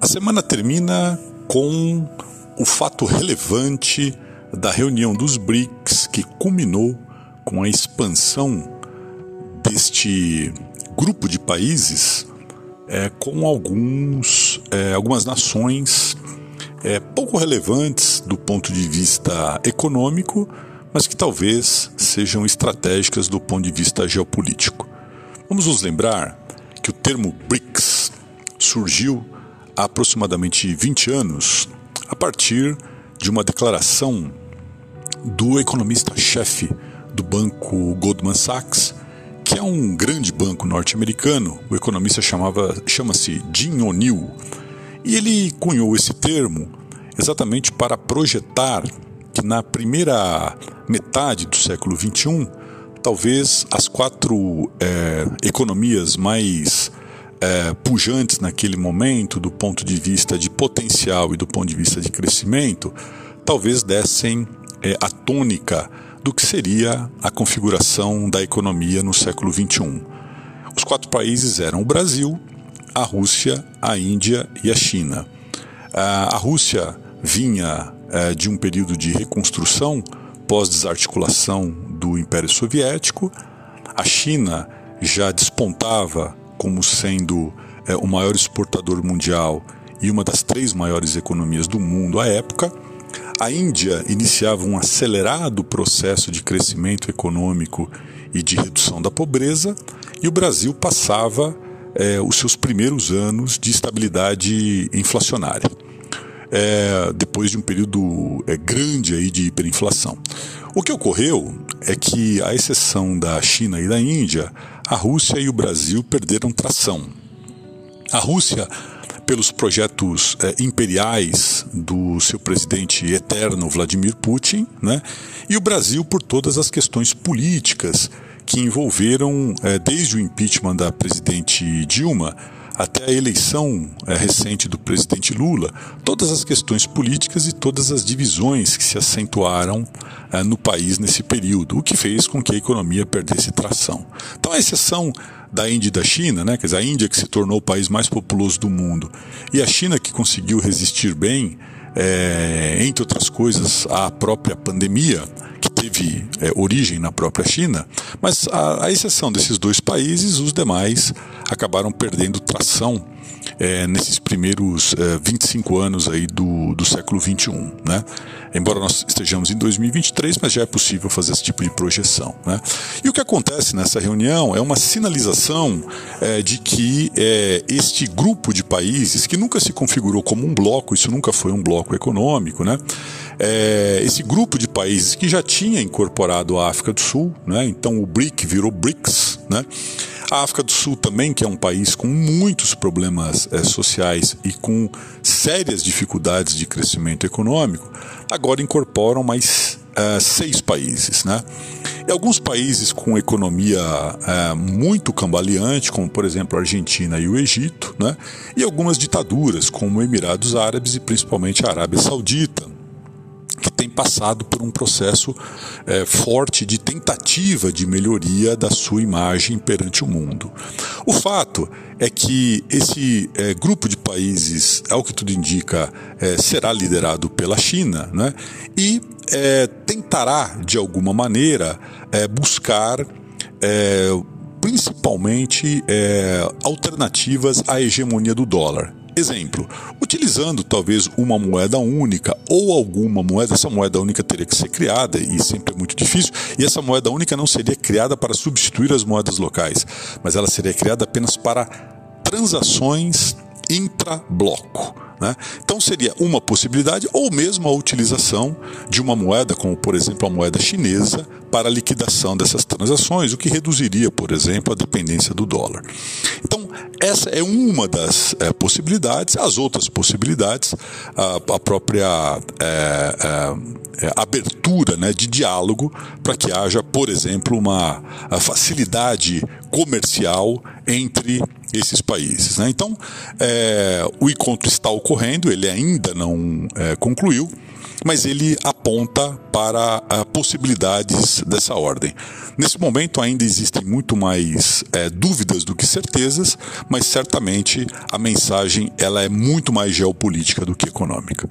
A semana termina com o fato relevante da reunião dos BRICS que culminou com a expansão deste grupo de países é, com alguns, é, algumas nações é, pouco relevantes do ponto de vista econômico, mas que talvez sejam estratégicas do ponto de vista geopolítico. Vamos nos lembrar que o termo BRICS surgiu há aproximadamente 20 anos, a partir de uma declaração do economista-chefe do banco Goldman Sachs, que é um grande banco norte-americano. O economista chamava chama-se Jim O'Neill. E ele cunhou esse termo exatamente para projetar que na primeira metade do século XXI, talvez as quatro é, economias mais é, pujantes naquele momento, do ponto de vista de potencial e do ponto de vista de crescimento, talvez dessem é, a tônica do que seria a configuração da economia no século XXI. Os quatro países eram o Brasil, a Rússia, a Índia e a China. A Rússia vinha é, de um período de reconstrução pós-desarticulação do Império Soviético. A China já despontava como sendo é, o maior exportador mundial e uma das três maiores economias do mundo à época. A Índia iniciava um acelerado processo de crescimento econômico e de redução da pobreza, e o Brasil passava é, os seus primeiros anos de estabilidade inflacionária, é, depois de um período é, grande aí de hiperinflação. O que ocorreu é que, à exceção da China e da Índia, a Rússia e o Brasil perderam tração. A Rússia, pelos projetos eh, imperiais do seu presidente eterno Vladimir Putin, né? e o Brasil por todas as questões políticas que envolveram, eh, desde o impeachment da presidente Dilma até a eleição é, recente do presidente Lula, todas as questões políticas e todas as divisões que se acentuaram é, no país nesse período, o que fez com que a economia perdesse tração. Então, a exceção da Índia e da China, né, quer dizer, a Índia que se tornou o país mais populoso do mundo e a China que conseguiu resistir bem, é, entre outras coisas, à própria pandemia, teve é, origem na própria China, mas a, exceção desses dois países, os demais acabaram perdendo tração é, nesses primeiros é, 25 anos aí do, do século 21, né? Embora nós estejamos em 2023, mas já é possível fazer esse tipo de projeção, né? E o que acontece nessa reunião é uma sinalização é, de que é, este grupo de países que nunca se configurou como um bloco, isso nunca foi um bloco econômico, né? É, esse grupo de países que já tinha incorporado a África do Sul, né? Então o BRIC virou BRICS, né? A África do Sul também, que é um país com muitos problemas é, sociais e com sérias dificuldades de crescimento econômico, agora incorporam mais é, seis países. Né? E alguns países com economia é, muito cambaleante, como por exemplo a Argentina e o Egito, né? e algumas ditaduras, como Emirados Árabes e principalmente a Arábia Saudita que tem passado por um processo é, forte de tentativa de melhoria da sua imagem perante o mundo. O fato é que esse é, grupo de países, ao que tudo indica, é, será liderado pela China né, e é, tentará, de alguma maneira, é, buscar é, principalmente alternativas à hegemonia do dólar. Exemplo, utilizando talvez uma moeda única ou alguma moeda, essa moeda única teria que ser criada e sempre é muito difícil, e essa moeda única não seria criada para substituir as moedas locais, mas ela seria criada apenas para transações intra-bloco. Né? Então seria uma possibilidade, ou mesmo a utilização de uma moeda, como por exemplo a moeda chinesa, para a liquidação dessas transações, o que reduziria, por exemplo, a dependência do dólar. Então, essa é uma das é, possibilidades. As outras possibilidades, a, a própria é, é, abertura né, de diálogo para que haja, por exemplo, uma facilidade comercial entre esses países. Né? Então, é, o encontro está ocorrendo, ele ainda não é, concluiu, mas ele aponta para a, possibilidades dessa ordem. Nesse momento ainda existem muito mais é, dúvidas do que certezas, mas certamente a mensagem ela é muito mais geopolítica do que econômica.